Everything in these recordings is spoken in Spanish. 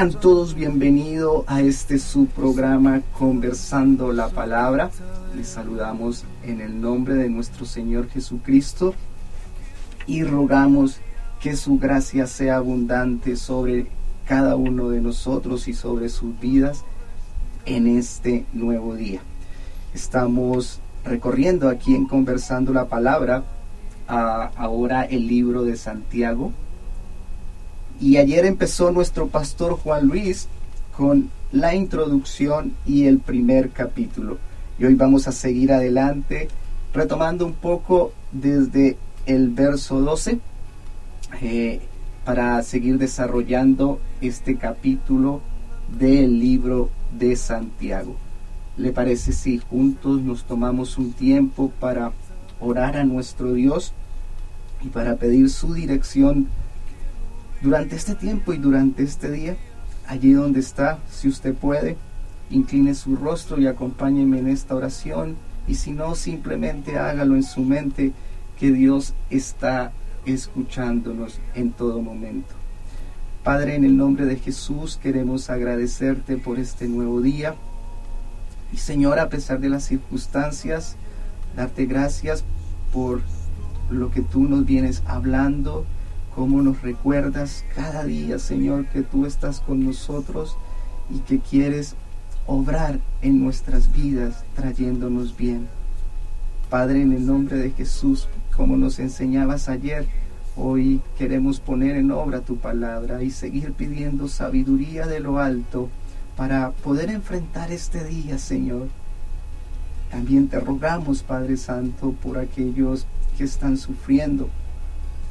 Sean todos bienvenidos a este su programa Conversando la Palabra. Les saludamos en el nombre de nuestro Señor Jesucristo y rogamos que su gracia sea abundante sobre cada uno de nosotros y sobre sus vidas en este nuevo día. Estamos recorriendo aquí en Conversando la Palabra ahora el libro de Santiago. Y ayer empezó nuestro pastor Juan Luis con la introducción y el primer capítulo. Y hoy vamos a seguir adelante retomando un poco desde el verso 12 eh, para seguir desarrollando este capítulo del libro de Santiago. ¿Le parece si juntos nos tomamos un tiempo para orar a nuestro Dios y para pedir su dirección durante este tiempo y durante este día? Allí donde está, si usted puede, incline su rostro y acompáñeme en esta oración y si no, simplemente hágalo en su mente que Dios está escuchándonos en todo momento. Padre, en el nombre de Jesús queremos agradecerte por este nuevo día. Y Señor, a pesar de las circunstancias, darte gracias por lo que tú nos vienes hablando, cómo nos recuerdas cada día, Señor, que tú estás con nosotros y que quieres obrar en nuestras vidas trayéndonos bien. Padre, en el nombre de Jesús, como nos enseñabas ayer, hoy queremos poner en obra tu palabra y seguir pidiendo sabiduría de lo alto para poder enfrentar este día, Señor. También te rogamos, Padre Santo, por aquellos que están sufriendo,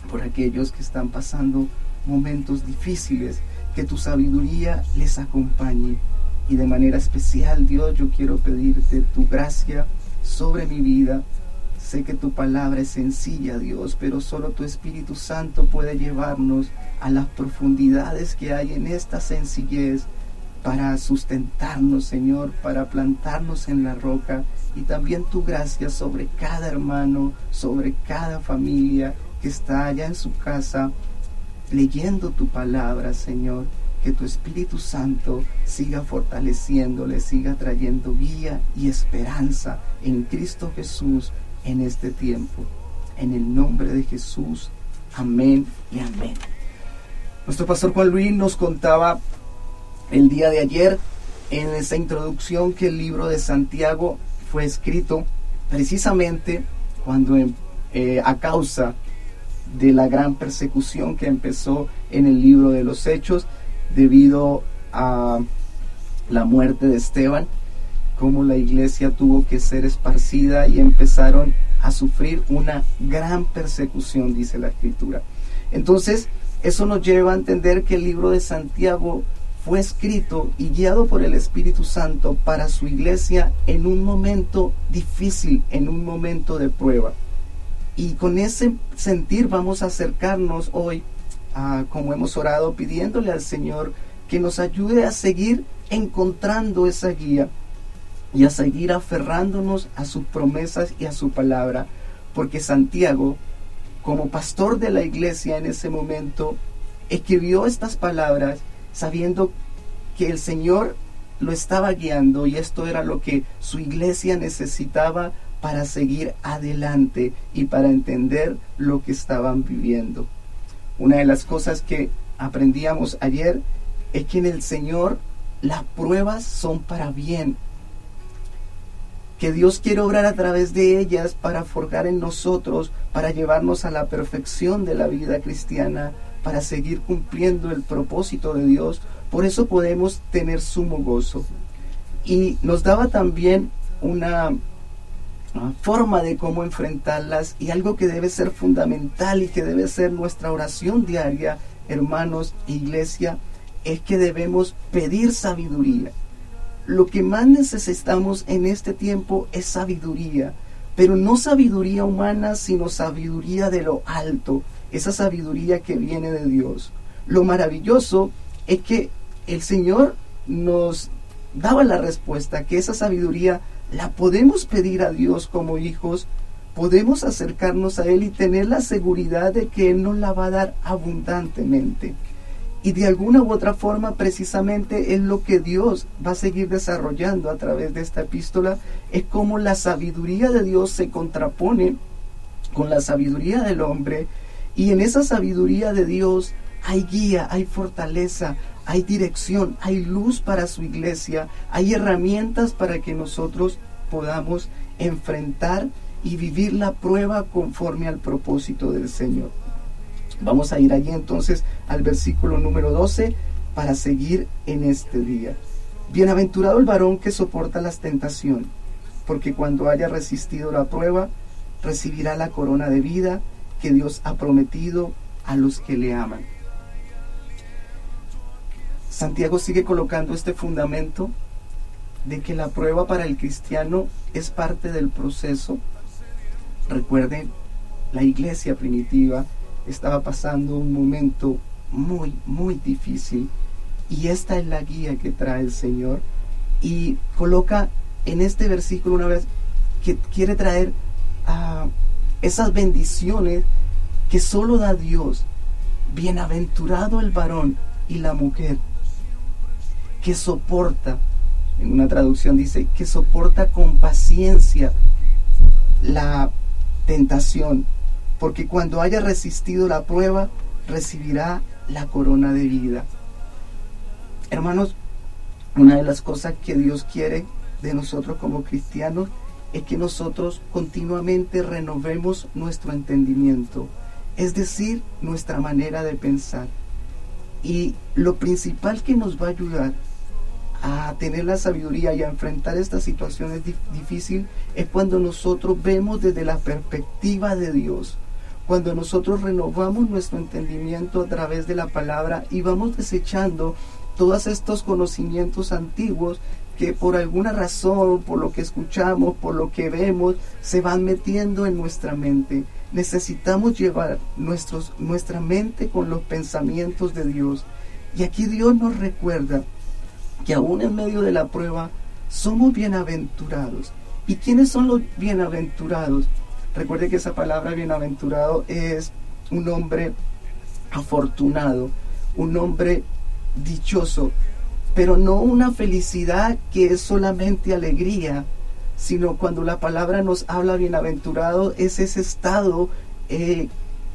por aquellos que están pasando momentos difíciles, que tu sabiduría les acompañe. Y de manera especial, Dios, yo quiero pedirte tu gracia sobre mi vida, Sé que tu palabra es sencilla, Dios, pero solo tu Espíritu Santo puede llevarnos a las profundidades que hay en esta sencillez para sustentarnos, Señor, para plantarnos en la roca. Y también tu gracia sobre cada hermano, sobre cada familia que está allá en su casa leyendo tu palabra, Señor. Que tu Espíritu Santo siga fortaleciéndole, siga trayendo guía y esperanza en Cristo Jesús en este tiempo. En el nombre de Jesús. Amén y amén. Nuestro pastor Juan Luis nos contaba el día de ayer en esa introducción que el libro de Santiago fue escrito precisamente cuando eh, a causa de la gran persecución que empezó en el libro de los Hechos debido a la muerte de Esteban cómo la iglesia tuvo que ser esparcida y empezaron a sufrir una gran persecución, dice la escritura. Entonces, eso nos lleva a entender que el libro de Santiago fue escrito y guiado por el Espíritu Santo para su iglesia en un momento difícil, en un momento de prueba. Y con ese sentir vamos a acercarnos hoy, a, como hemos orado, pidiéndole al Señor que nos ayude a seguir encontrando esa guía y a seguir aferrándonos a sus promesas y a su palabra, porque Santiago, como pastor de la iglesia en ese momento, escribió estas palabras sabiendo que el Señor lo estaba guiando y esto era lo que su iglesia necesitaba para seguir adelante y para entender lo que estaban viviendo. Una de las cosas que aprendíamos ayer es que en el Señor las pruebas son para bien, que Dios quiere obrar a través de ellas para forjar en nosotros, para llevarnos a la perfección de la vida cristiana, para seguir cumpliendo el propósito de Dios. Por eso podemos tener sumo gozo. Y nos daba también una forma de cómo enfrentarlas y algo que debe ser fundamental y que debe ser nuestra oración diaria, hermanos, iglesia, es que debemos pedir sabiduría lo que más necesitamos en este tiempo es sabiduría, pero no sabiduría humana, sino sabiduría de lo alto, esa sabiduría que viene de Dios. Lo maravilloso es que el Señor nos daba la respuesta, que esa sabiduría la podemos pedir a Dios como hijos, podemos acercarnos a Él y tener la seguridad de que Él nos la va a dar abundantemente. Y de alguna u otra forma, precisamente es lo que Dios va a seguir desarrollando a través de esta epístola, es como la sabiduría de Dios se contrapone con la sabiduría del hombre, y en esa sabiduría de Dios hay guía, hay fortaleza, hay dirección, hay luz para su iglesia, hay herramientas para que nosotros podamos enfrentar y vivir la prueba conforme al propósito del Señor. Vamos a ir allí entonces al versículo número 12 para seguir en este día. Bienaventurado el varón que soporta las tentaciones, porque cuando haya resistido la prueba, recibirá la corona de vida que Dios ha prometido a los que le aman. Santiago sigue colocando este fundamento de que la prueba para el cristiano es parte del proceso. Recuerden, la iglesia primitiva estaba pasando un momento muy, muy difícil y esta es la guía que trae el Señor y coloca en este versículo una vez que quiere traer a esas bendiciones que solo da Dios. Bienaventurado el varón y la mujer que soporta, en una traducción dice, que soporta con paciencia la tentación porque cuando haya resistido la prueba, recibirá la corona de vida. Hermanos, una de las cosas que Dios quiere de nosotros como cristianos es que nosotros continuamente renovemos nuestro entendimiento, es decir, nuestra manera de pensar. Y lo principal que nos va a ayudar a tener la sabiduría y a enfrentar estas situaciones difíciles es cuando nosotros vemos desde la perspectiva de Dios cuando nosotros renovamos nuestro entendimiento a través de la palabra y vamos desechando todos estos conocimientos antiguos que por alguna razón, por lo que escuchamos, por lo que vemos, se van metiendo en nuestra mente. Necesitamos llevar nuestros, nuestra mente con los pensamientos de Dios. Y aquí Dios nos recuerda que aún en medio de la prueba somos bienaventurados. ¿Y quiénes son los bienaventurados? Recuerde que esa palabra bienaventurado es un hombre afortunado, un hombre dichoso, pero no una felicidad que es solamente alegría, sino cuando la palabra nos habla bienaventurado es ese estado eh,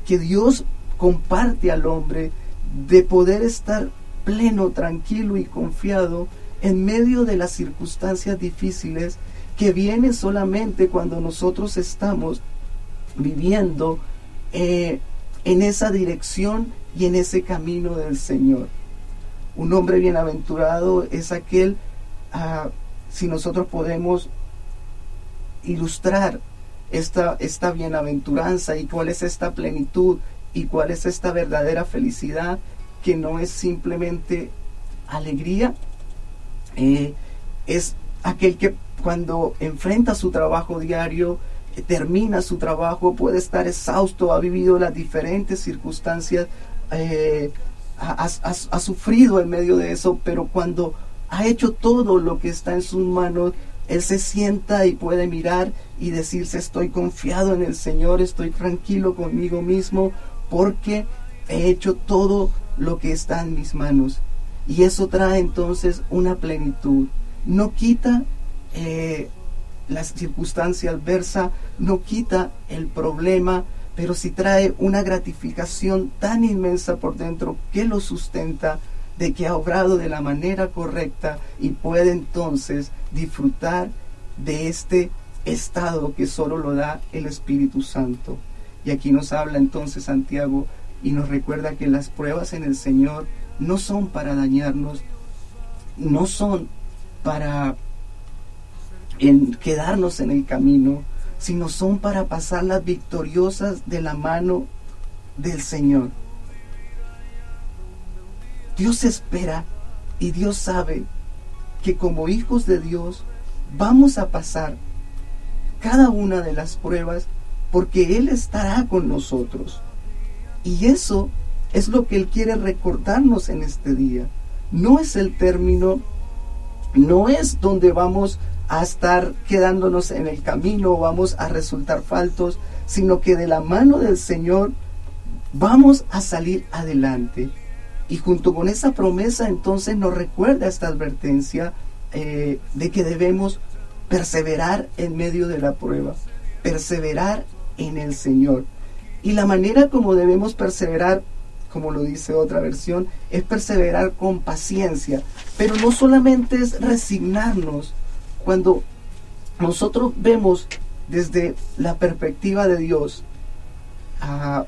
que Dios comparte al hombre de poder estar pleno, tranquilo y confiado en medio de las circunstancias difíciles que viene solamente cuando nosotros estamos viviendo eh, en esa dirección y en ese camino del Señor. Un hombre bienaventurado es aquel, ah, si nosotros podemos ilustrar esta, esta bienaventuranza y cuál es esta plenitud y cuál es esta verdadera felicidad que no es simplemente alegría, eh, es aquel que cuando enfrenta su trabajo diario, eh, termina su trabajo, puede estar exhausto, ha vivido las diferentes circunstancias, eh, ha, sufrido en medio de eso, pero cuando ha hecho todo lo que está en sus manos, él se sienta y puede mirar y decirse estoy confiado en el Señor, estoy tranquilo conmigo mismo porque he hecho todo lo que está en mis manos. Y eso trae entonces una plenitud. No quita eh, la circunstancia adversa, no quita el problema, pero sí trae una gratificación tan inmensa por dentro que lo sustenta de que ha obrado de la manera correcta y puede entonces disfrutar de este estado que solo lo da el Espíritu Santo. Y aquí nos habla entonces Santiago y nos recuerda que las pruebas en el Señor no son para dañarnos, no son para quedarnos en el camino, sino son para pasarlas victoriosas de la mano del Señor. Dios espera y Dios sabe que como hijos de Dios vamos a pasar cada una de las pruebas porque Él estará con nosotros. Y eso es lo que Él quiere recordarnos en este día. No es el término, no es donde vamos a estar quedándonos en el camino, vamos a resultar faltos, sino que de la mano del Señor vamos a salir adelante. Y junto con esa promesa entonces nos recuerda esta advertencia eh, de que debemos perseverar en medio de la prueba, perseverar en el Señor. Y la manera como debemos perseverar, como lo dice otra versión, es perseverar con paciencia. Pero no solamente es resignarnos cuando nosotros vemos desde la perspectiva de Dios ah,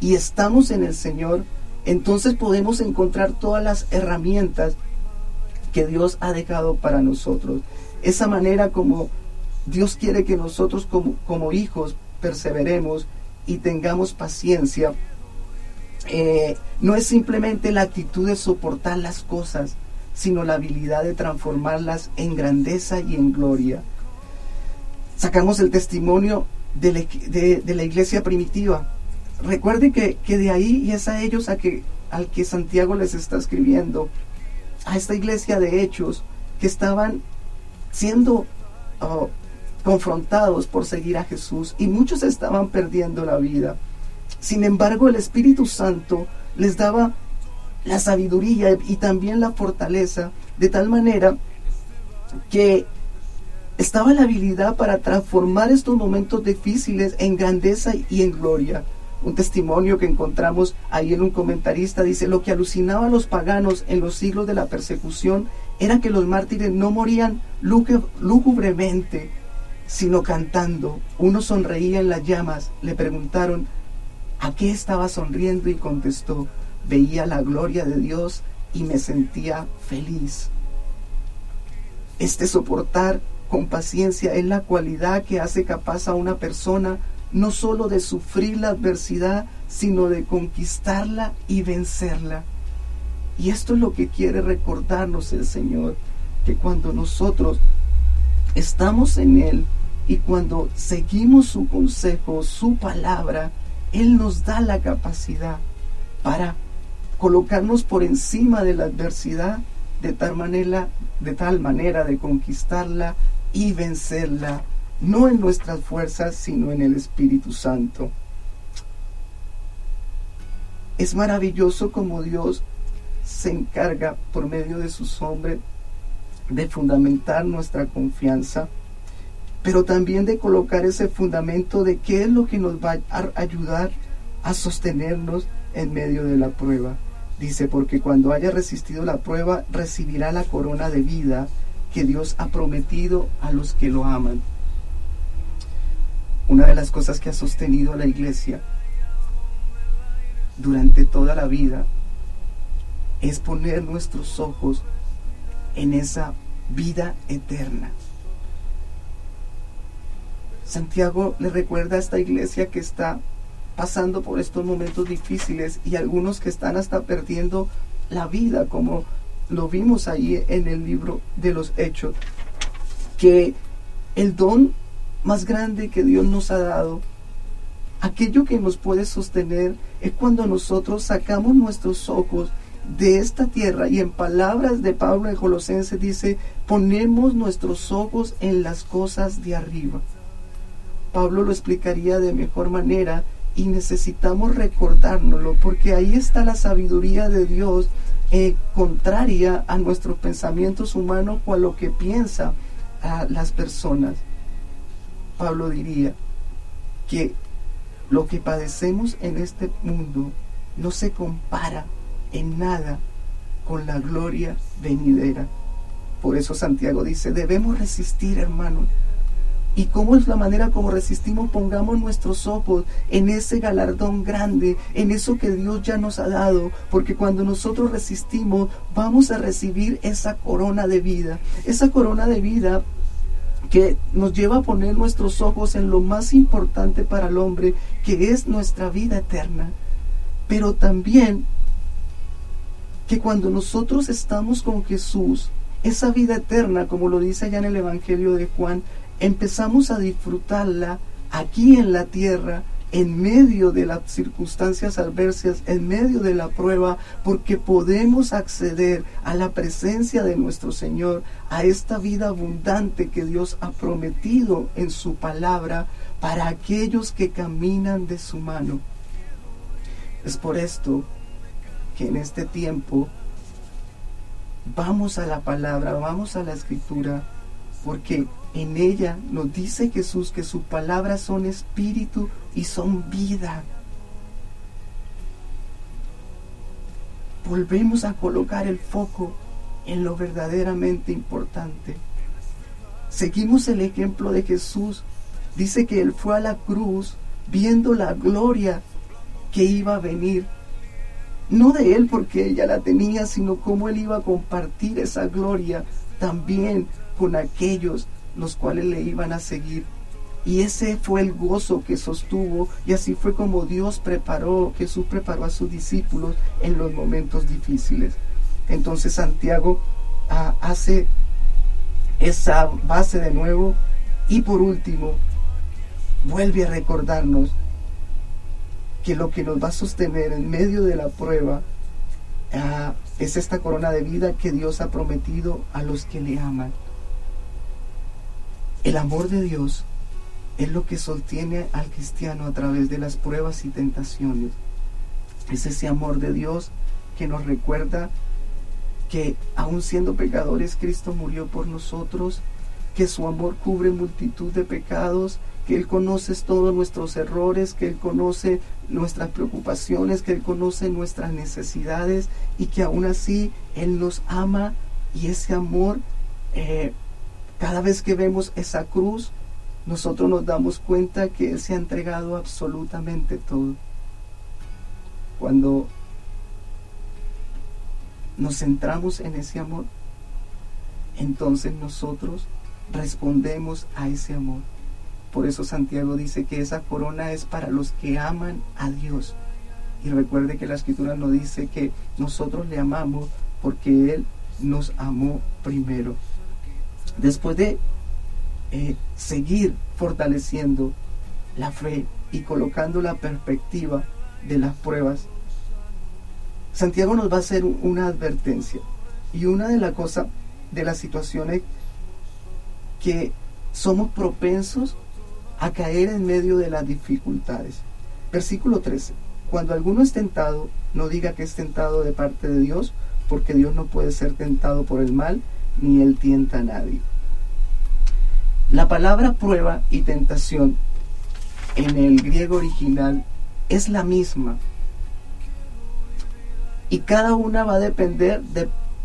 y estamos en el Señor, entonces podemos encontrar todas las herramientas que Dios ha dejado para nosotros. Esa manera como Dios quiere que nosotros como, como hijos perseveremos y tengamos paciencia, eh, no es simplemente la actitud de soportar las cosas, sino la habilidad de transformarlas en grandeza y en gloria. Sacamos el testimonio de la, iglesia primitiva. Recuerde que, de ahí y es a ellos a que, al que Santiago les está escribiendo, a esta iglesia de hechos que estaban siendo oh, confrontados por seguir a Jesús y muchos estaban perdiendo la vida. Sin embargo, el Espíritu Santo les daba la sabiduría y también la fortaleza de tal manera que estaba la habilidad para transformar estos momentos difíciles en grandeza y en gloria. Un testimonio que encontramos ahí en un comentarista dice, lo que alucinaba a los paganos en los siglos de la persecución era que los mártires no morían lúgubremente, sino cantando. Uno sonreía en las llamas. Le preguntaron, ¿a qué estaba sonriendo? Y contestó, veía la gloria de Dios y me sentía feliz. Este soportar con paciencia es la cualidad que hace capaz a una persona no sólo de sufrir la adversidad, sino de conquistarla y vencerla. Y esto es lo que quiere recordarnos el Señor, que cuando nosotros estamos en Él y cuando seguimos su consejo, su palabra, Él nos da la capacidad para colocarnos por encima de la adversidad de tal manera, de tal manera de conquistarla y vencerla, no en nuestras fuerzas, sino en el Espíritu Santo. Es maravilloso como Dios se encarga por medio de sus hombres de fundamentar nuestra confianza, pero también de colocar ese fundamento de qué es lo que nos va a ayudar a sostenernos en medio de la prueba. Dice, porque cuando haya resistido la prueba, recibirá la corona de vida que Dios ha prometido a los que lo aman. Una de las cosas que ha sostenido la iglesia durante toda la vida es poner nuestros ojos en esa vida eterna. Santiago le recuerda a esta iglesia que está pasando por estos momentos difíciles y algunos que están hasta perdiendo la vida, como lo vimos ahí en el libro de los Hechos, que el don más grande que Dios nos ha dado, aquello que nos puede sostener, es cuando nosotros sacamos nuestros ojos de esta tierra y en palabras de Pablo en Colosenses dice, ponemos nuestros ojos en las cosas de arriba. Pablo lo explicaría de mejor manera y necesitamos recordárnoslo porque ahí está la sabiduría de Dios eh, contraria a nuestros pensamientos humanos o a lo que piensa a las personas. Pablo diría que lo que padecemos en este mundo no se compara en nada con la gloria venidera. Por eso Santiago dice, debemos resistir, hermanos, ¿Y cómo es la manera como resistimos? Pongamos nuestros ojos en ese galardón grande, en eso que Dios ya nos ha dado, porque cuando nosotros resistimos vamos a recibir esa corona de vida, esa corona de vida que nos lleva a poner nuestros ojos en lo más importante para el hombre, que es nuestra vida eterna. Pero también que cuando nosotros estamos con Jesús, esa vida eterna, como lo dice allá en el Evangelio de Juan, empezamos a disfrutarla aquí en la tierra, en medio de las circunstancias adversas, en medio de la prueba, porque podemos acceder a la presencia de nuestro Señor, a esta vida abundante que Dios ha prometido en su palabra para aquellos que caminan de su mano. Es por esto que en este tiempo vamos a la palabra, vamos a la escritura, porque en ella nos dice Jesús que sus palabras son espíritu y son vida. Volvemos a colocar el foco en lo verdaderamente importante. Seguimos el ejemplo de Jesús. Dice que Él fue a la cruz viendo la gloria que iba a venir. No de Él porque ella la tenía, sino cómo Él iba a compartir esa gloria también con aquellos los cuales le iban a seguir. Y ese fue el gozo que sostuvo y así fue como Dios preparó, Jesús preparó a sus discípulos en los momentos difíciles. Entonces Santiago ah, hace esa base de nuevo y por último vuelve a recordarnos que lo que nos va a sostener en medio de la prueba ah, es esta corona de vida que Dios ha prometido a los que le aman. El amor de Dios es lo que sostiene al cristiano a través de las pruebas y tentaciones. Es ese amor de Dios que nos recuerda que aun siendo pecadores, Cristo murió por nosotros, que su amor cubre multitud de pecados, que Él conoce todos nuestros errores, que Él conoce nuestras preocupaciones, que Él conoce nuestras necesidades y que aún así Él nos ama y ese amor, eh, cada vez que vemos esa cruz, nosotros nos damos cuenta que Él se ha entregado absolutamente todo. Cuando nos centramos en ese amor, entonces nosotros respondemos a ese amor. Por eso Santiago dice que esa corona es para los que aman a Dios. Y recuerde que la escritura nos dice que nosotros le amamos porque Él nos amó primero. Después de eh, seguir fortaleciendo la fe y colocando la perspectiva de las pruebas, Santiago nos va a hacer una advertencia. Y una de las cosas, de las situaciones que somos propensos a caer en medio de las dificultades. Versículo 13. Cuando alguno es tentado, no diga que es tentado de parte de Dios, porque Dios no puede ser tentado por el mal, ni él tienta a nadie. La palabra prueba y tentación en el griego original es la misma, y cada una va a depender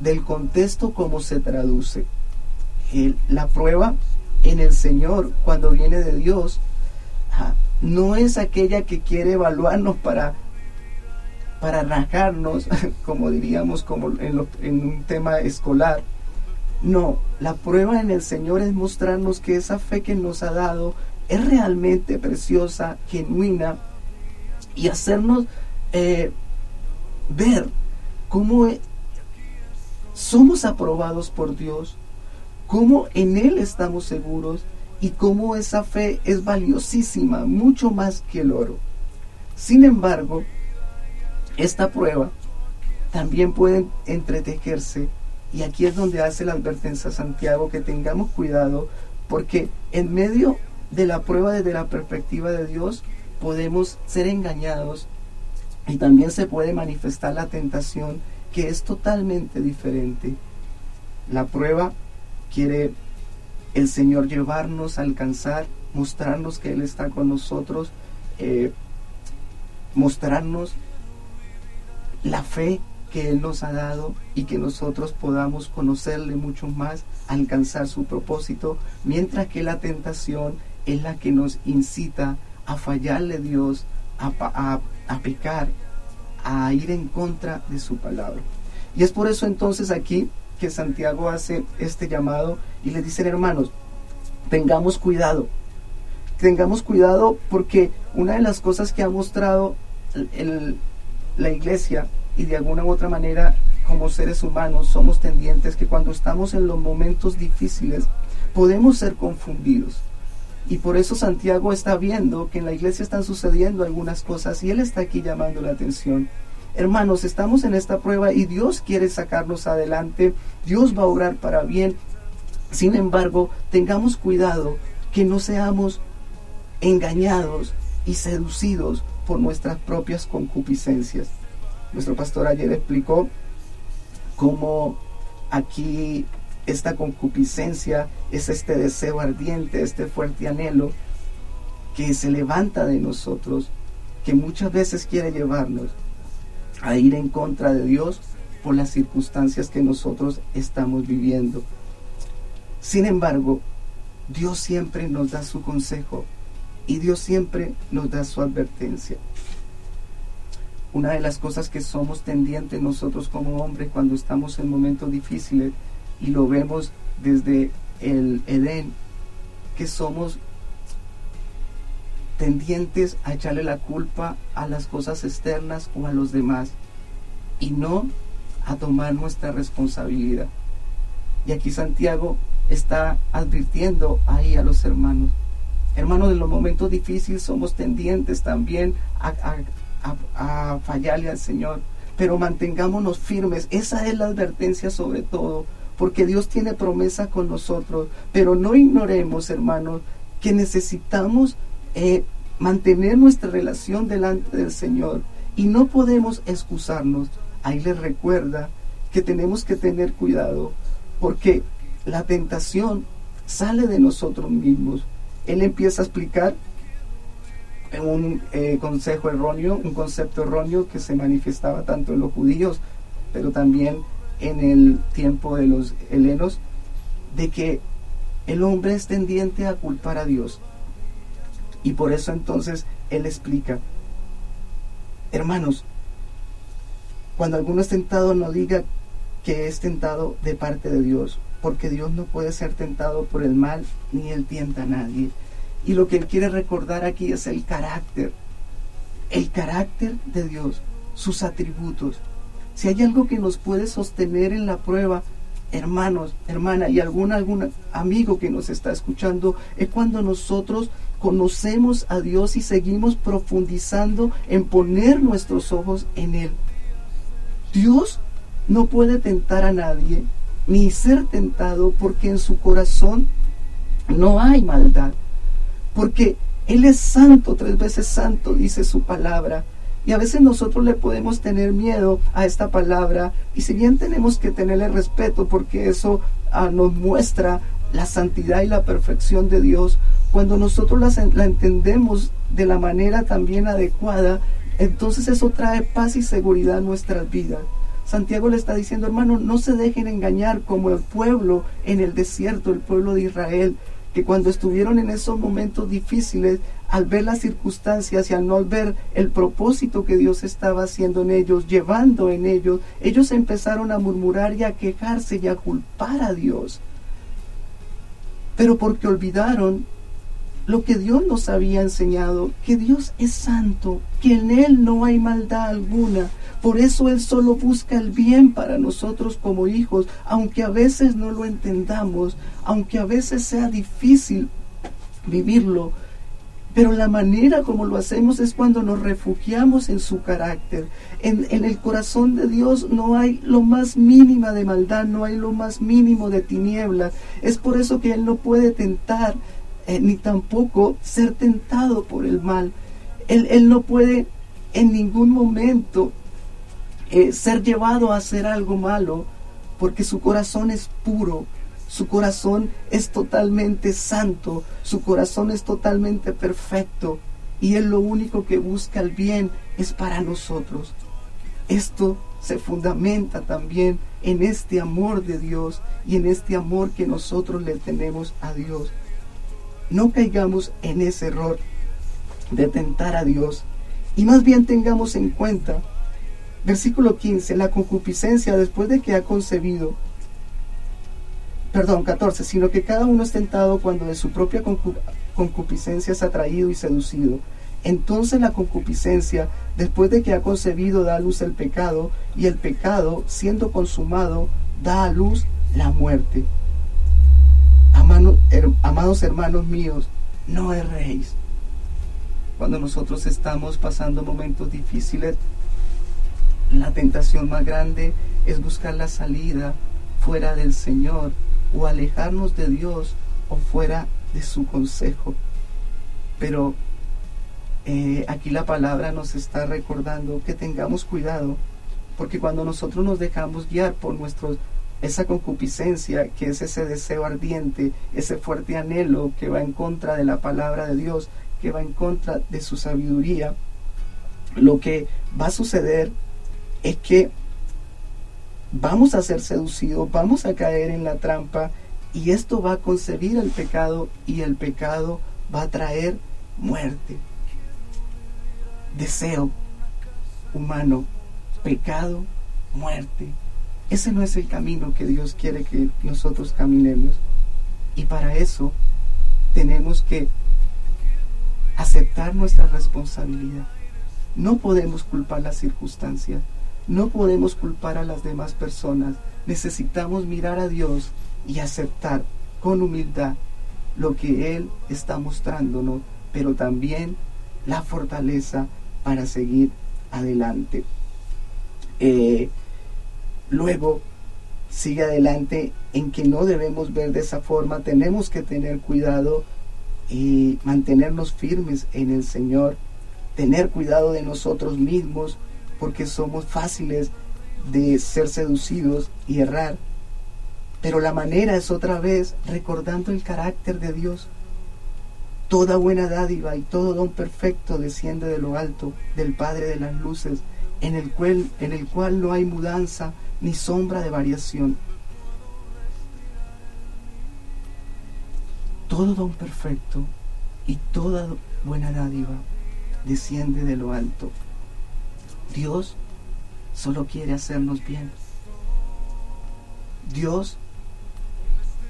del contexto como se traduce. la prueba en el Señor cuando viene de Dios ah, no es aquella que quiere evaluarnos para para rajarnos, como diríamos como en un tema escolar. No, la prueba en el Señor es mostrarnos que esa fe que nos ha dado es realmente preciosa, genuina, y hacernos eh, ver cómo e-, somos aprobados por Dios, cómo en Él estamos seguros y cómo esa fe es valiosísima, mucho más que el oro. Sin embargo, esta prueba también puede entretejerse y aquí es donde hace la advertencia Santiago que tengamos cuidado porque en medio de la prueba desde la perspectiva de Dios podemos ser engañados y también se puede manifestar la tentación que es totalmente diferente. La prueba quiere el Señor llevarnos a alcanzar, mostrarnos que Él está con nosotros, eh, mostrarnos la fe que Él nos ha dado y que nosotros podamos conocerle mucho más, alcanzar su propósito, mientras que la tentación es la que nos incita a fallarle a Dios, a, a pecar, a ir en contra de su palabra. Y es por eso entonces aquí que Santiago hace este llamado y le dicen hermanos, tengamos cuidado, tengamos cuidado porque una de las cosas que ha mostrado la iglesia y de alguna u otra manera como seres humanos somos tendientes que cuando estamos en los momentos difíciles podemos ser confundidos. Y por eso Santiago está viendo que en la iglesia están sucediendo algunas cosas y él está aquí llamando la atención. Hermanos, estamos en esta prueba y Dios quiere sacarnos adelante, Dios va a orar para bien. Sin embargo, tengamos cuidado que no seamos engañados y seducidos por nuestras propias concupiscencias. Nuestro pastor ayer explicó cómo aquí esta concupiscencia es este deseo ardiente, este fuerte anhelo que se levanta de nosotros, que muchas veces quiere llevarnos a ir en contra de Dios por las circunstancias que nosotros estamos viviendo. Sin embargo, Dios siempre nos da su consejo y Dios siempre nos da su advertencia. Una de las cosas que somos tendientes nosotros como hombres cuando estamos en momentos difíciles y lo vemos desde el Edén, que somos tendientes a echarle la culpa a las cosas externas o a los demás y no a tomar nuestra responsabilidad. Y aquí Santiago está advirtiendo ahí a los hermanos. Hermanos, en los momentos difíciles somos tendientes también a, a, fallarle al Señor, pero mantengámonos firmes. Esa es la advertencia sobre todo, porque Dios tiene promesa con nosotros, pero no ignoremos, hermanos, que necesitamos eh, mantener nuestra relación delante del Señor y no podemos excusarnos. Ahí les recuerda que tenemos que tener cuidado porque la tentación sale de nosotros mismos. Él empieza a explicar un eh, consejo erróneo, un concepto erróneo que se manifestaba tanto en los judíos, pero también en el tiempo de los helenos, de que el hombre es tendiente a culpar a Dios. Y por eso entonces él explica, hermanos, cuando alguno es tentado no diga que es tentado de parte de Dios, porque Dios no puede ser tentado por el mal ni él tienta a nadie. Y lo que él quiere recordar aquí es el carácter, el carácter de Dios, sus atributos. Si hay algo que nos puede sostener en la prueba, hermanos, hermana y algún, algún amigo que nos está escuchando, es cuando nosotros conocemos a Dios y seguimos profundizando en poner nuestros ojos en Él. Dios no puede tentar a nadie ni ser tentado porque en su corazón no hay maldad. Porque Él es santo, tres veces santo, dice su palabra. Y a veces nosotros le podemos tener miedo a esta palabra. Y si bien tenemos que tenerle respeto porque eso ah, nos muestra la santidad y la perfección de Dios, cuando nosotros la entendemos de la manera también adecuada, entonces eso trae paz y seguridad a nuestras vidas. Santiago le está diciendo, hermano, no se dejen engañar como el pueblo en el desierto, el pueblo de Israel, que cuando estuvieron en esos momentos difíciles, al ver las circunstancias y al no ver el propósito que Dios estaba haciendo en ellos, llevando en ellos, ellos empezaron a murmurar y a quejarse y a culpar a Dios. Pero porque olvidaron lo que Dios nos había enseñado, que Dios es santo, que en Él no hay maldad alguna. Por eso Él solo busca el bien para nosotros como hijos, aunque a veces no lo entendamos, aunque a veces sea difícil vivirlo. Pero la manera como lo hacemos es cuando nos refugiamos en su carácter. En, en, el corazón de Dios no hay lo más mínima de maldad, no hay lo más mínimo de tinieblas. Es por eso que Él no puede tentar eh, ni tampoco ser tentado por el mal. Él, no puede en ningún momento eh, ser llevado a hacer algo malo porque su corazón es puro, su corazón es totalmente santo, su corazón es totalmente perfecto y Él lo único que busca el bien es para nosotros. Esto se fundamenta también en este amor de Dios y en este amor que nosotros le tenemos a Dios no caigamos en ese error de tentar a Dios y más bien tengamos en cuenta, versículo 15, la concupiscencia después de que ha concebido, perdón, 14, sino que cada uno es tentado cuando de su propia concupiscencia es atraído y seducido. Entonces la concupiscencia, después de que ha concebido, da a luz el pecado, y el pecado, siendo consumado, da a luz la muerte amados hermanos míos, no erréis. Cuando nosotros estamos pasando momentos difíciles, la tentación más grande es buscar la salida fuera del Señor o alejarnos de Dios o fuera de su consejo. Pero eh, aquí la palabra nos está recordando que tengamos cuidado Porque cuando nosotros nos dejamos guiar por nuestros esa concupiscencia, que es ese deseo ardiente, ese fuerte anhelo que va en contra de la palabra de Dios, que va en contra de su sabiduría, lo que va a suceder es que vamos a ser seducidos, vamos a caer en la trampa y esto va a concebir el pecado y el pecado va a traer muerte. Deseo humano, pecado, muerte. Ese no es el camino que Dios quiere que nosotros caminemos. Y para eso tenemos que aceptar nuestra responsabilidad. No podemos culpar las circunstancias, no podemos culpar a las demás personas. Necesitamos mirar a Dios y aceptar con humildad lo que Él está mostrándonos, pero también la fortaleza para seguir adelante. Eh, luego, sigue adelante en que no debemos ver de esa forma, tenemos que tener cuidado y mantenernos firmes en el Señor, tener cuidado de nosotros mismos, porque somos fáciles de ser seducidos y errar. Pero la manera es otra vez recordando el carácter de Dios. Toda buena dádiva y todo don perfecto desciende de lo alto, del Padre de las Luces, en el cual, en el cual no hay mudanza ni sombra de variación. Todo don perfecto y toda buena dádiva desciende de lo alto. Dios solo quiere hacernos bien. Dios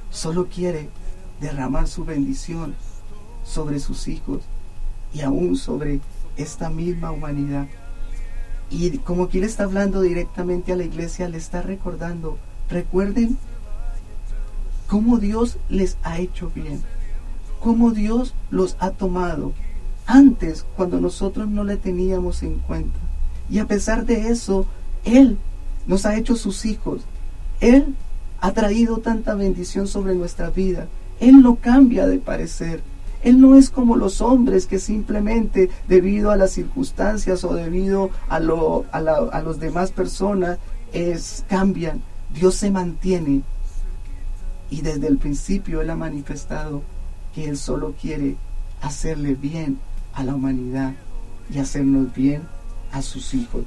solo quiere derramar su bendición sobre sus hijos y aún sobre esta misma humanidad. Y como aquí le está hablando directamente a la iglesia, le está recordando, recuerden cómo Dios les ha hecho bien, cómo Dios los ha tomado antes cuando nosotros no le teníamos en cuenta. Y a pesar de eso, Él nos ha hecho sus hijos. Él ha traído tanta bendición sobre nuestra vida. Él no cambia de parecer. Él no es como los hombres que simplemente debido a las circunstancias o debido a, lo, a, a los demás personas es, cambian. Dios se mantiene y desde el principio Él ha manifestado que Él solo quiere hacerle bien a la humanidad y hacernos bien a sus hijos.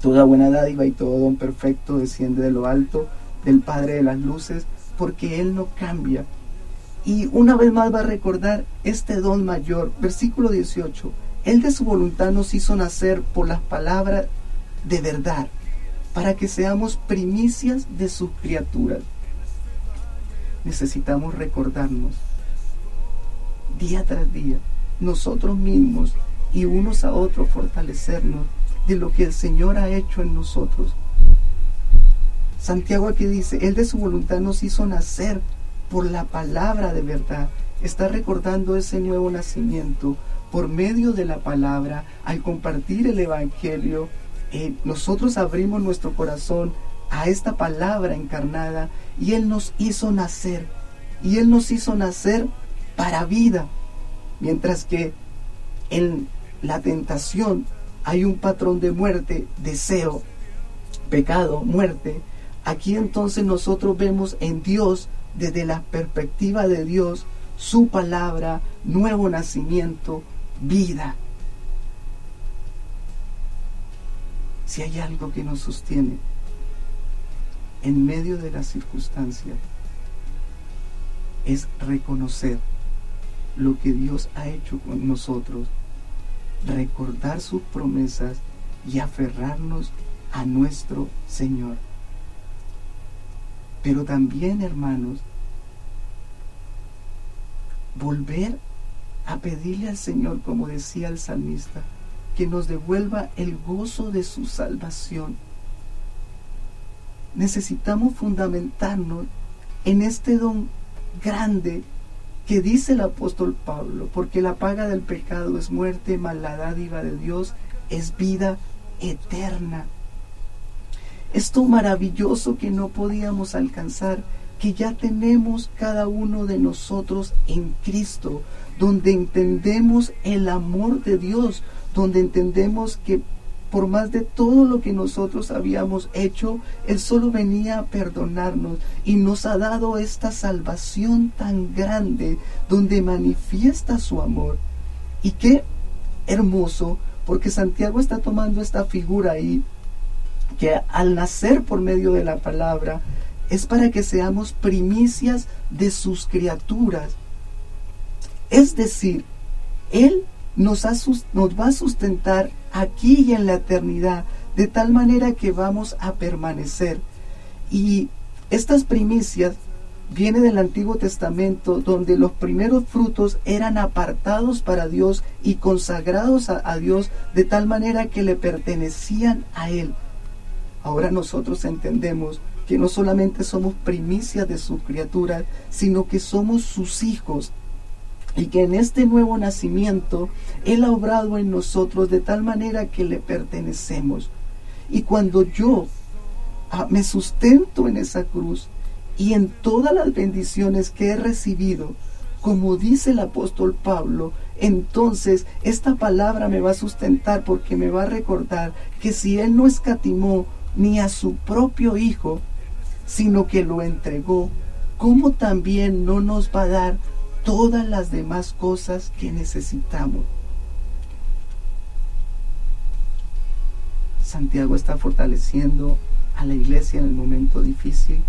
Toda buena dádiva y todo don perfecto desciende de lo alto del Padre de las Luces porque Él no cambia y una vez más va a recordar este don mayor. Versículo 18. Él de su voluntad nos hizo nacer por las palabras de verdad, para que seamos primicias de sus criaturas. Necesitamos recordarnos día tras día, nosotros mismos y unos a otros fortalecernos de lo que el Señor ha hecho en nosotros. Santiago aquí dice, Él de su voluntad nos hizo nacer por la palabra de verdad. Está recordando ese nuevo nacimiento por medio de la palabra, al compartir el Evangelio, eh, nosotros abrimos nuestro corazón a esta palabra encarnada y Él nos hizo nacer. Y Él nos hizo nacer para vida. Mientras que en la tentación hay un patrón de muerte, deseo, pecado, muerte. Aquí entonces nosotros vemos en Dios desde la perspectiva de Dios, su palabra, nuevo nacimiento, vida. Si hay algo que nos sostiene en medio de las circunstancias, es reconocer lo que Dios ha hecho con nosotros, recordar sus promesas y aferrarnos a nuestro Señor. Pero también, hermanos, volver a pedirle al Señor, como decía el salmista, que nos devuelva el gozo de su salvación. Necesitamos fundamentarnos en este don grande que dice el apóstol Pablo, porque la paga del pecado es muerte, mas la dádiva de Dios es vida eterna. Esto maravilloso que no podíamos alcanzar, que ya tenemos cada uno de nosotros en Cristo, donde entendemos el amor de Dios, donde entendemos que por más de todo lo que nosotros habíamos hecho, Él solo venía a perdonarnos y nos ha dado esta salvación tan grande donde manifiesta su amor. Y qué hermoso, porque Santiago está tomando esta figura ahí, que al nacer por medio de la palabra, es para que seamos primicias de sus criaturas. Es decir, Él nos, nos va a sustentar aquí y en la eternidad, de tal manera que vamos a permanecer. Y estas primicias viene del Antiguo Testamento, donde los primeros frutos eran apartados para Dios y consagrados a, a, Dios de tal manera que le pertenecían a Él. Ahora nosotros entendemos que no solamente somos primicias de sus criaturas, sino que somos sus hijos y que en este nuevo nacimiento Él ha obrado en nosotros de tal manera que le pertenecemos. Y cuando yo ah, me sustento en esa cruz y en todas las bendiciones que he recibido, como dice el apóstol Pablo, entonces esta palabra me va a sustentar porque me va a recordar que si Él no escatimó ni a su propio Hijo, sino que lo entregó, ¿cómo también no nos va a dar todas las demás cosas que necesitamos. Santiago está fortaleciendo a la iglesia en el momento difícil,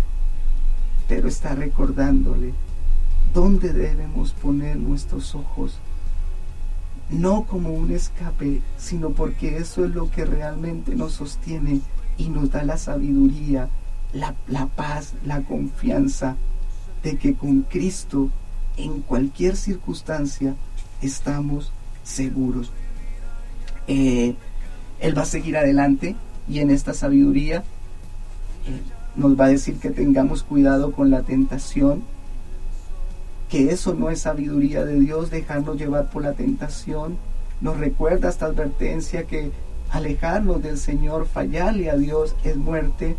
pero está recordándole dónde debemos poner nuestros ojos, no como un escape, sino porque eso es lo que realmente nos sostiene y nos da la sabiduría, la, la paz, la confianza de que con Cristo en cualquier circunstancia estamos seguros. Eh, él va a seguir adelante y en esta sabiduría eh, nos va a decir que tengamos cuidado con la tentación, que eso no es sabiduría de Dios, dejarnos llevar por la tentación. Nos recuerda esta advertencia que alejarnos del Señor, fallarle a Dios es muerte.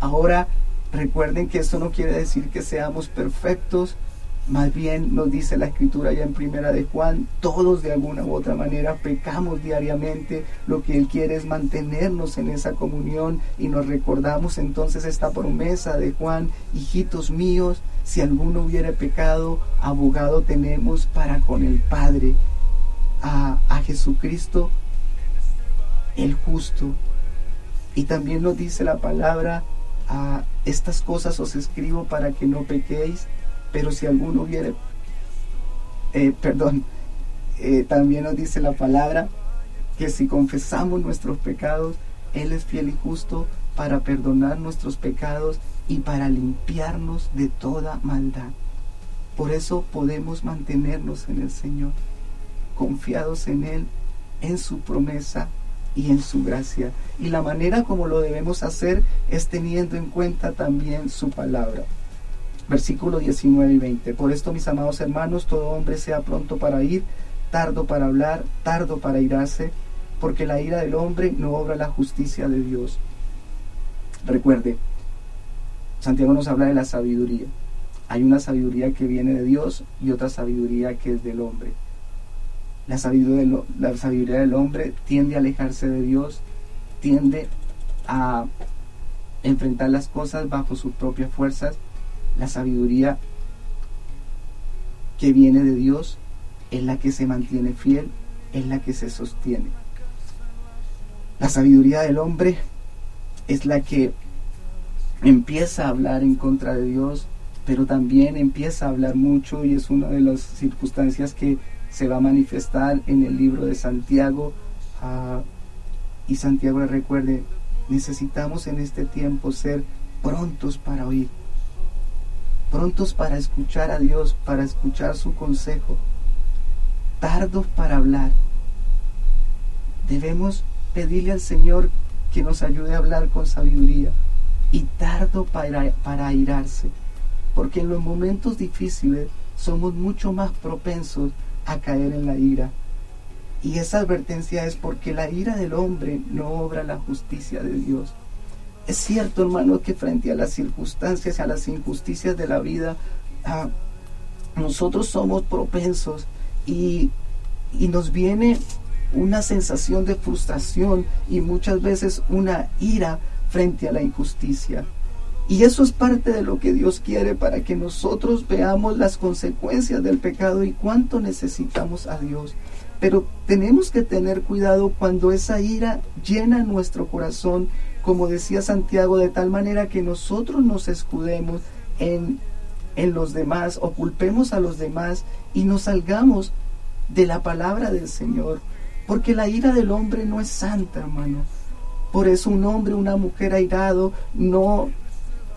Ahora recuerden que eso no quiere decir que seamos perfectos, más bien nos dice la escritura ya en primera de Juan, todos de alguna u otra manera pecamos diariamente, lo que Él quiere es mantenernos en esa comunión y nos recordamos entonces esta promesa de Juan, hijitos míos, si alguno hubiere pecado, abogado tenemos para con el Padre, a, a Jesucristo el justo. Y también nos dice la palabra, a estas cosas os escribo para que no pequéis pero si alguno hubiere, eh, perdón, eh, también nos dice la palabra que si confesamos nuestros pecados, Él es fiel y justo para perdonar nuestros pecados y para limpiarnos de toda maldad. Por eso podemos mantenernos en el Señor, confiados en Él, en su promesa y en su gracia. Y la manera como lo debemos hacer es teniendo en cuenta también su palabra versículo 19 y 20. Por esto, mis amados hermanos, todo hombre sea pronto para ir, tardo para hablar, tardo para irarse, porque la ira del hombre no obra la justicia de Dios. Recuerde, Santiago nos habla de la sabiduría. Hay una sabiduría que viene de Dios y otra sabiduría que es del hombre. La sabiduría, la sabiduría del hombre tiende a alejarse de Dios, tiende a enfrentar las cosas bajo sus propias fuerzas la sabiduría que viene de Dios es la que se mantiene fiel, es la que se sostiene. La sabiduría del hombre es la que empieza a hablar en contra de Dios, pero también empieza a hablar mucho y es una de las circunstancias que se va a manifestar en el libro de Santiago. Ah, y Santiago recuerde, necesitamos en este tiempo ser prontos para oír, prontos para escuchar a Dios, para escuchar su consejo, tardos para hablar. Debemos pedirle al Señor que nos ayude a hablar con sabiduría y tardo para, para airarse, porque en los momentos difíciles somos mucho más propensos a caer en la ira. Y esa advertencia es porque la ira del hombre no obra la justicia de Dios. Es cierto, hermano, que frente a las circunstancias a las injusticias de la vida, ah, nosotros somos propensos y, y nos viene una sensación de frustración y muchas veces una ira frente a la injusticia. Y eso es parte de lo que Dios quiere para que nosotros veamos las consecuencias del pecado y cuánto necesitamos a Dios. Pero tenemos que tener cuidado cuando esa ira llena nuestro corazón, como decía Santiago, de tal manera que nosotros nos escudemos en, en los demás o culpemos a los demás y nos salgamos de la palabra del Señor. Porque la ira del hombre no es santa, hermano. Por eso un hombre, una mujer airado no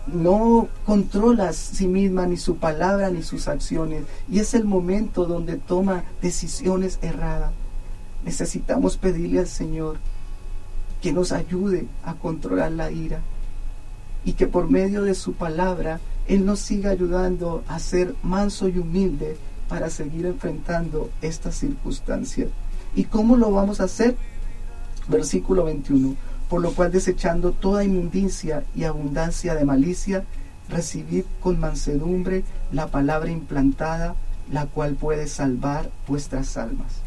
no controla a sí misma ni su palabra ni sus acciones y es el momento donde toma decisiones erradas. Necesitamos pedirle al Señor que nos ayude a controlar la ira y que por medio de su palabra Él nos siga ayudando a ser manso y humilde para seguir enfrentando estas circunstancias. ¿Y cómo lo vamos a hacer? Versículo 21 por lo cual desechando toda inmundicia y abundancia de malicia, recibid con mansedumbre la palabra implantada, la cual puede salvar vuestras almas.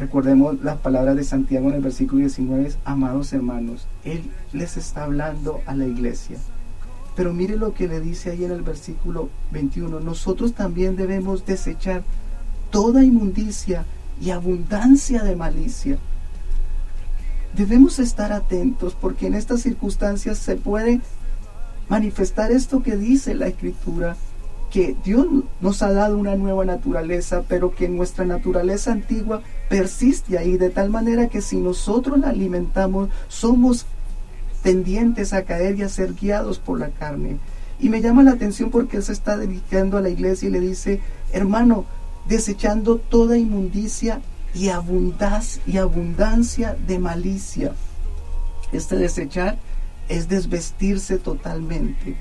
Recordemos las palabras de Santiago en el versículo 19, amados hermanos, Él les está hablando a la iglesia. Pero mire lo que le dice ahí en el versículo 21, nosotros también debemos desechar toda inmundicia y abundancia de malicia debemos estar atentos porque en estas circunstancias se puede manifestar esto que dice la escritura, que Dios nos ha dado una nueva naturaleza, pero que nuestra naturaleza antigua persiste ahí, de tal manera que si nosotros la alimentamos, somos tendientes a caer y a ser guiados por la carne. Y me llama la atención porque él se está dirigiendo a la iglesia y le dice, hermano, desechando toda inmundicia y y abundancia de malicia. Este desechar es desvestirse totalmente.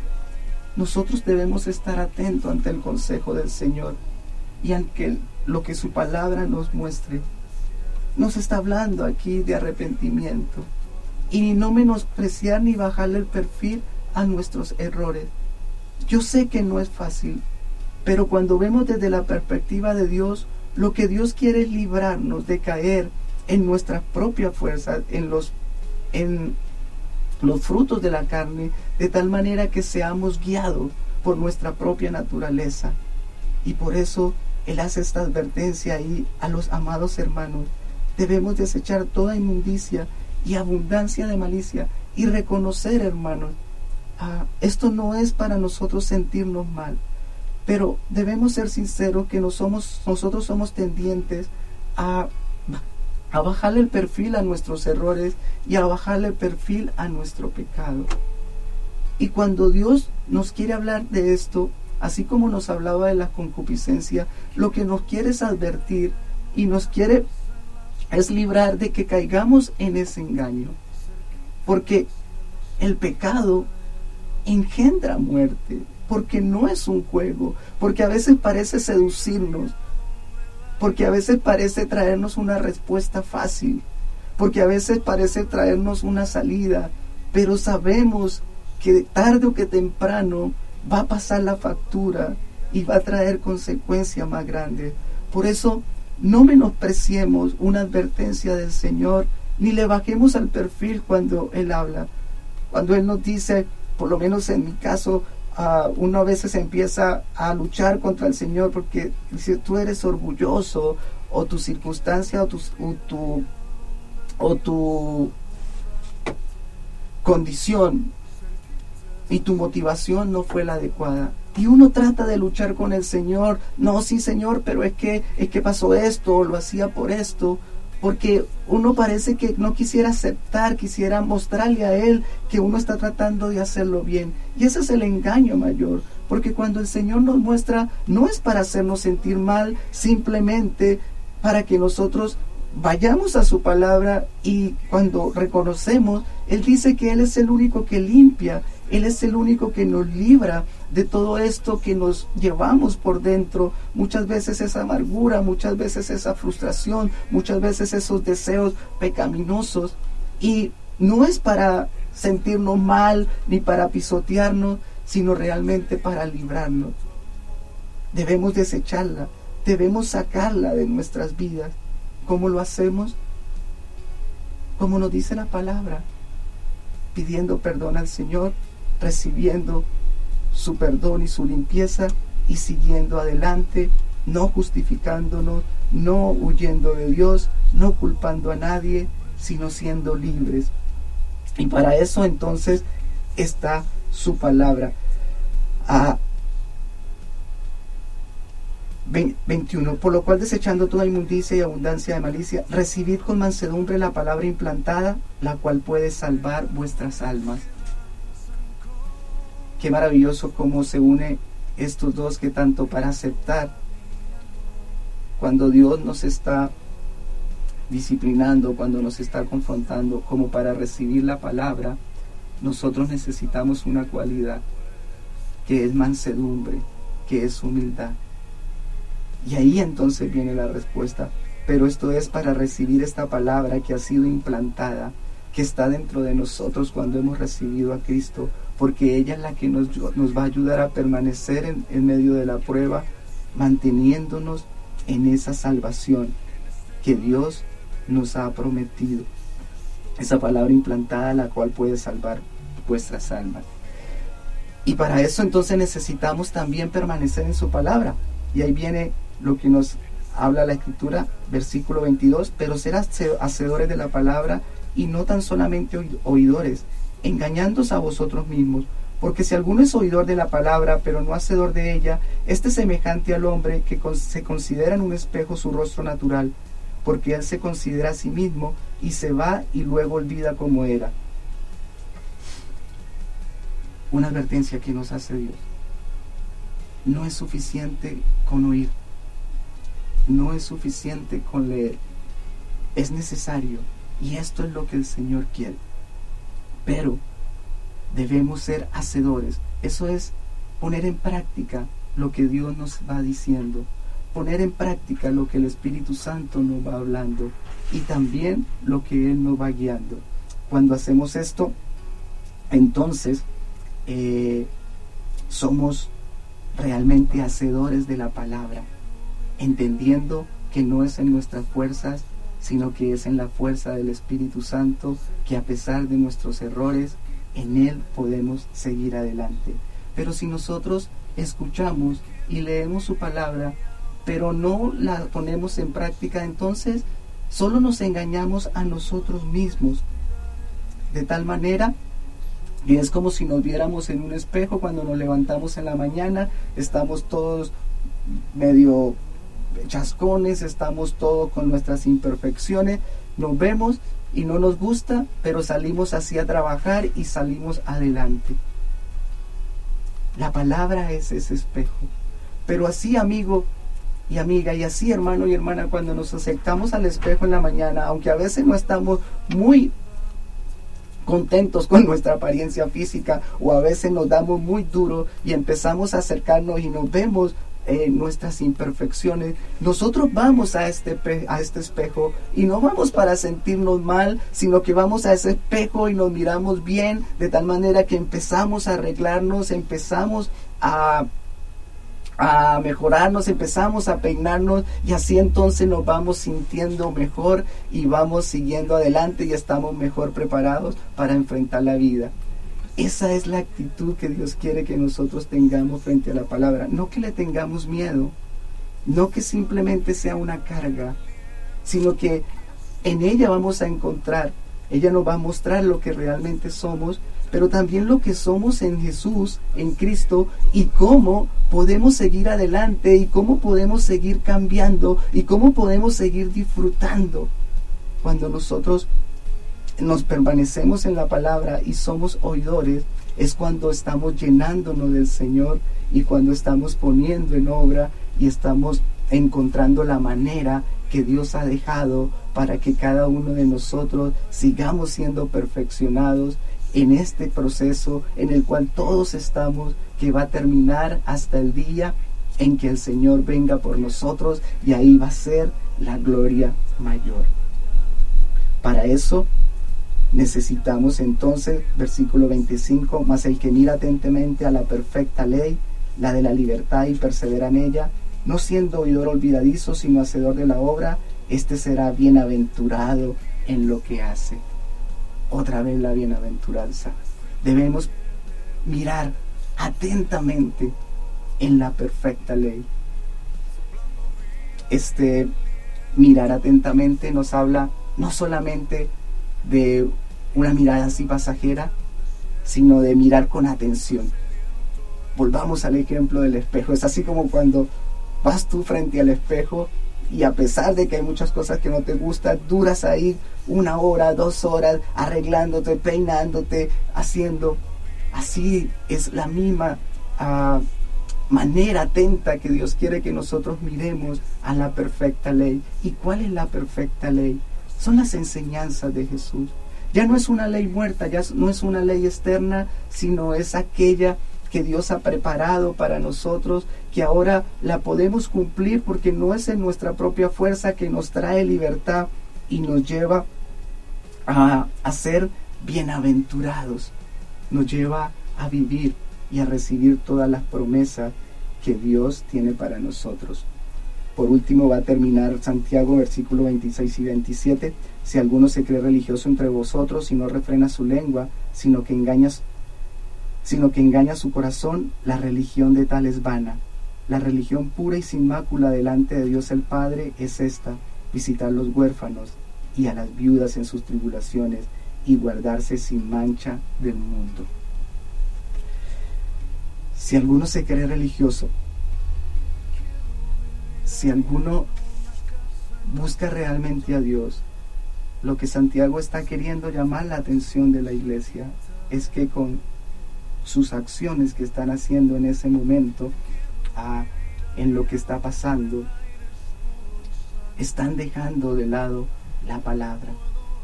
Nosotros debemos estar atentos ante el consejo del Señor y ante lo que su palabra nos muestre. Nos está hablando aquí de arrepentimiento y no menospreciar ni bajarle el perfil a nuestros errores. Yo sé que no es fácil, pero cuando vemos desde la perspectiva de Dios, lo que Dios quiere es librarnos de caer en nuestra propia fuerza, en los, en los frutos de la carne, de tal manera que seamos guiados por nuestra propia naturaleza. Y por eso Él hace esta advertencia ahí a los amados hermanos. Debemos desechar toda inmundicia y abundancia de malicia y reconocer, hermanos, ah, esto no es para nosotros sentirnos mal, pero debemos ser sinceros que somos, nosotros somos tendientes a, a bajarle el perfil a nuestros errores y a bajarle el perfil a nuestro pecado. Y cuando Dios nos quiere hablar de esto, así como nos hablaba de la concupiscencia, lo que nos quiere es advertir y nos quiere es librar de que caigamos en ese engaño. Porque el pecado engendra muerte porque no es un juego, porque a veces parece seducirnos, porque a veces parece traernos una respuesta fácil, porque a veces parece traernos una salida, pero sabemos que tarde o que temprano va a pasar la factura y va a traer consecuencias más grandes. Por eso no menospreciemos una advertencia del Señor, ni le bajemos al perfil cuando Él habla. Cuando Él nos dice, por lo menos en mi caso, uno a veces empieza a luchar contra el Señor porque si tú eres orgulloso o tu circunstancia o tu, o tu, o tu condición y tu motivación no fue la adecuada. Y uno trata de luchar con el Señor, no, sí Señor, pero es que, es que pasó esto, o lo hacía por esto, porque uno parece que no quisiera aceptar, quisiera mostrarle a Él que uno está tratando de hacerlo bien. Y ese es el engaño mayor, porque cuando el Señor nos muestra, no es para hacernos sentir mal, simplemente para que nosotros vayamos a su palabra y cuando reconocemos, Él dice que Él es el único que limpia, Él es el único que nos libra de todo esto que nos llevamos por dentro, muchas veces esa amargura, muchas veces esa frustración, muchas veces esos deseos pecaminosos. Y no es para sentirnos mal ni para pisotearnos, sino realmente para librarnos. Debemos desecharla, debemos sacarla de nuestras vidas. ¿Cómo lo hacemos? Como nos dice la palabra, pidiendo perdón al Señor, recibiendo su perdón y su limpieza y siguiendo adelante, no justificándonos, no huyendo de Dios, no culpando a nadie, sino siendo libres. Y para eso entonces está su palabra. A 21. Por lo cual desechando toda inmundicia y abundancia de malicia, recibid con mansedumbre la palabra implantada, la cual puede salvar vuestras almas. Qué maravilloso cómo se une estos dos que tanto para aceptar cuando Dios nos está disciplinando, cuando nos está confrontando, como para recibir la palabra, nosotros necesitamos una cualidad que es mansedumbre, que es humildad. Y ahí entonces viene la respuesta. Pero esto es para recibir esta palabra que ha sido implantada, que está dentro de nosotros cuando hemos recibido a Cristo, porque ella es la que nos, nos va a ayudar a permanecer en, en medio de la prueba, manteniéndonos en esa salvación que Dios nos ha prometido. Esa palabra implantada la cual puede salvar vuestras almas. Y para eso entonces necesitamos también permanecer en su palabra. Y ahí viene lo que nos habla la escritura, versículo 22, pero ser hacedores de la palabra y no tan solamente oidores, engañándoos a vosotros mismos. Porque si alguno es oidor de la palabra, pero no hacedor de ella, este es semejante al hombre que se considera en un espejo su rostro natural, porque él se considera a sí mismo y se va y luego olvida como era. Una advertencia que nos hace Dios. No es suficiente con oír. No es suficiente con leer. Es necesario. Y esto es lo que el Señor quiere. Pero debemos ser hacedores. Eso es poner en práctica lo que Dios nos va diciendo poner en práctica lo que el Espíritu Santo nos va hablando y también lo que Él nos va guiando. Cuando hacemos esto, entonces eh, somos realmente hacedores de la palabra, entendiendo que no es en nuestras fuerzas, sino que es en la fuerza del Espíritu Santo, que a pesar de nuestros errores, en Él podemos seguir adelante. Pero si nosotros escuchamos y leemos su palabra, pero no la ponemos en práctica, entonces solo nos engañamos a nosotros mismos. De tal manera que es como si nos viéramos en un espejo cuando nos levantamos en la mañana, estamos todos medio chascones, estamos todos con nuestras imperfecciones, nos vemos y no nos gusta, pero salimos así a trabajar y salimos adelante. La palabra es ese espejo. Pero así, amigo, y amiga. Y así, hermano y hermana, cuando nos acercamos al espejo en la mañana, aunque a veces no estamos muy contentos con nuestra apariencia física o a veces nos damos muy duro y empezamos a acercarnos y nos vemos eh, nuestras imperfecciones, nosotros vamos a este, a este espejo y no vamos para sentirnos mal, sino que vamos a ese espejo y nos miramos bien, de tal manera que empezamos a arreglarnos, empezamos a a mejorarnos, empezamos a peinarnos y así entonces nos vamos sintiendo mejor y vamos siguiendo adelante y estamos mejor preparados para enfrentar la vida. Esa es la actitud que Dios quiere que nosotros tengamos frente a la palabra. No que le tengamos miedo, no que simplemente sea una carga, sino que en ella vamos a encontrar, ella nos va a mostrar lo que realmente somos pero también lo que somos en Jesús, en Cristo, y cómo podemos seguir adelante y cómo podemos seguir cambiando y cómo podemos seguir disfrutando cuando nosotros nos permanecemos en la palabra y somos oidores, es cuando estamos llenándonos del Señor y cuando estamos poniendo en obra y estamos encontrando la manera que Dios ha dejado para que cada uno de nosotros sigamos siendo perfeccionados en este proceso en el cual todos estamos, que va a terminar hasta el día en que el Señor venga por nosotros y ahí va a ser la gloria mayor. Para eso necesitamos entonces, versículo 25, más el que mira atentamente a la perfecta ley, la de la libertad y persevera en ella, no siendo oidor olvidadizo, sino hacedor de la obra, este será bienaventurado en lo que hace. Otra vez la bienaventuranza. Debemos mirar atentamente en la perfecta ley. Este mirar atentamente nos habla no solamente de una mirada así pasajera, sino de mirar con atención. Volvamos al ejemplo del espejo. Es así como cuando vas tú frente al espejo y a pesar de que hay muchas cosas que no te gustan, duras ahí una hora, dos horas arreglándote, peinándote, haciendo. Así es la misma ah, manera atenta que Dios quiere que nosotros miremos a la perfecta ley. ¿Y cuál es la perfecta ley? Son las enseñanzas de Jesús. Ya no es una ley muerta, ya no es una ley externa, sino es aquella que Dios ha preparado para nosotros, que ahora la podemos cumplir porque no es en nuestra propia fuerza que nos trae libertad y nos lleva a, a ser bienaventurados, nos lleva a vivir y a recibir todas las promesas que Dios tiene para nosotros. Por último va a terminar Santiago versículo 26 y 27. Si alguno se cree religioso entre vosotros y no refrena su lengua, sino que engaña, sino que engaña su corazón, la religión de tal es vana. La religión pura y sin mácula delante de Dios el Padre es esta, visitar los huérfanos y a las viudas en sus tribulaciones y guardarse sin mancha del mundo. Si alguno se cree religioso si alguno busca realmente a Dios, lo que Santiago está queriendo llamar la atención de la iglesia es que con sus acciones que están haciendo en ese momento, en lo que está pasando, están dejando de lado la palabra,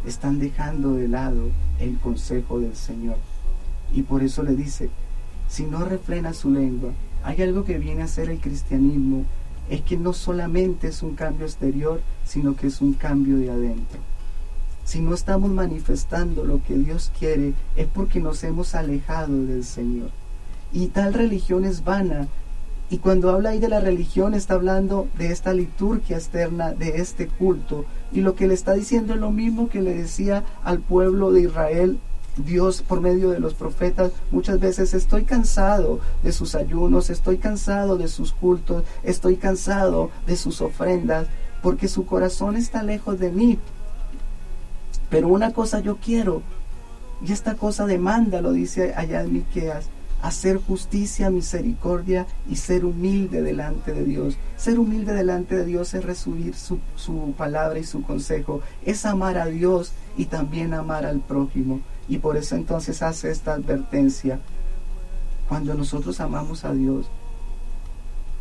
están dejando de lado el consejo del Señor. Y por eso le dice, si no refrena su lengua, hay algo que viene a ser el cristianismo es que no solamente es un cambio exterior, sino que es un cambio de adentro. Si no estamos manifestando lo que Dios quiere, es porque nos hemos alejado del Señor. Y tal religión es vana. Y cuando habla ahí de la religión, está hablando de esta liturgia externa, de este culto. Y lo que le está diciendo es lo mismo que le decía al pueblo de Israel Dios por medio de los profetas muchas veces estoy cansado de sus ayunos, estoy cansado de sus cultos, estoy cansado de sus ofrendas, porque su corazón está lejos de mí. Pero una cosa yo quiero, y esta cosa demanda, lo dice allá en Miqueas, hacer justicia, misericordia y ser humilde delante de Dios. Ser humilde delante de Dios es recibir su, su palabra y su consejo, es amar a Dios y también amar al prójimo. Y por eso entonces hace esta advertencia. Cuando nosotros amamos a Dios,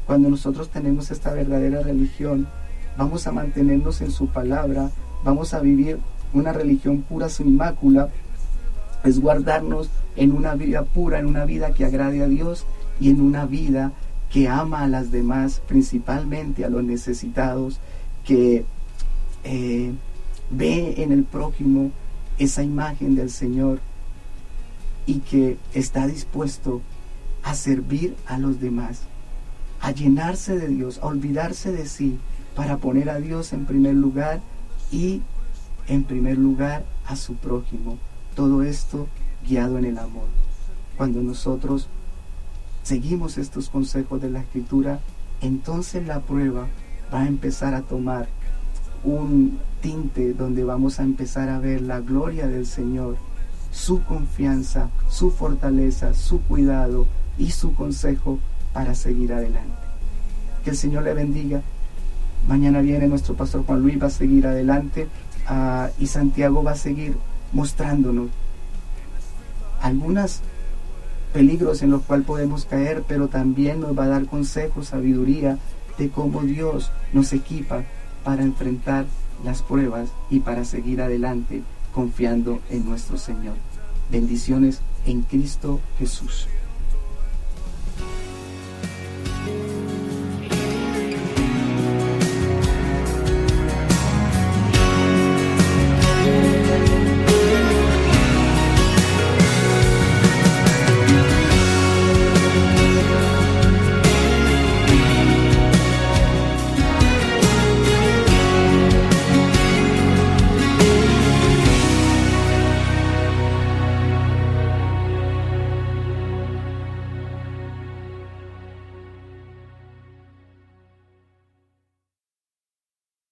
cuando nosotros tenemos esta verdadera religión, vamos a mantenernos en su palabra, vamos a vivir una religión pura sin mácula, es guardarnos en una vida pura, en una vida que agrade a Dios y en una vida que ama a las demás, principalmente a los necesitados, que eh, ve en el prójimo esa imagen del Señor y que está dispuesto a servir a los demás, a llenarse de Dios, a olvidarse de sí, para poner a Dios en primer lugar y en primer lugar a su prójimo. Todo esto guiado en el amor. Cuando nosotros seguimos estos consejos de la escritura, entonces la prueba va a empezar a tomar un tinte donde vamos a empezar a ver la gloria del Señor, su confianza, su fortaleza, su cuidado y su consejo para seguir adelante. Que el Señor le bendiga. Mañana viene nuestro pastor Juan Luis, va a seguir adelante ah, y Santiago va a seguir mostrándonos algunos peligros en los cuales podemos caer, pero también nos va a dar consejos, sabiduría de cómo Dios nos equipa para enfrentar las pruebas y para seguir adelante confiando en nuestro Señor. Bendiciones en Cristo Jesús.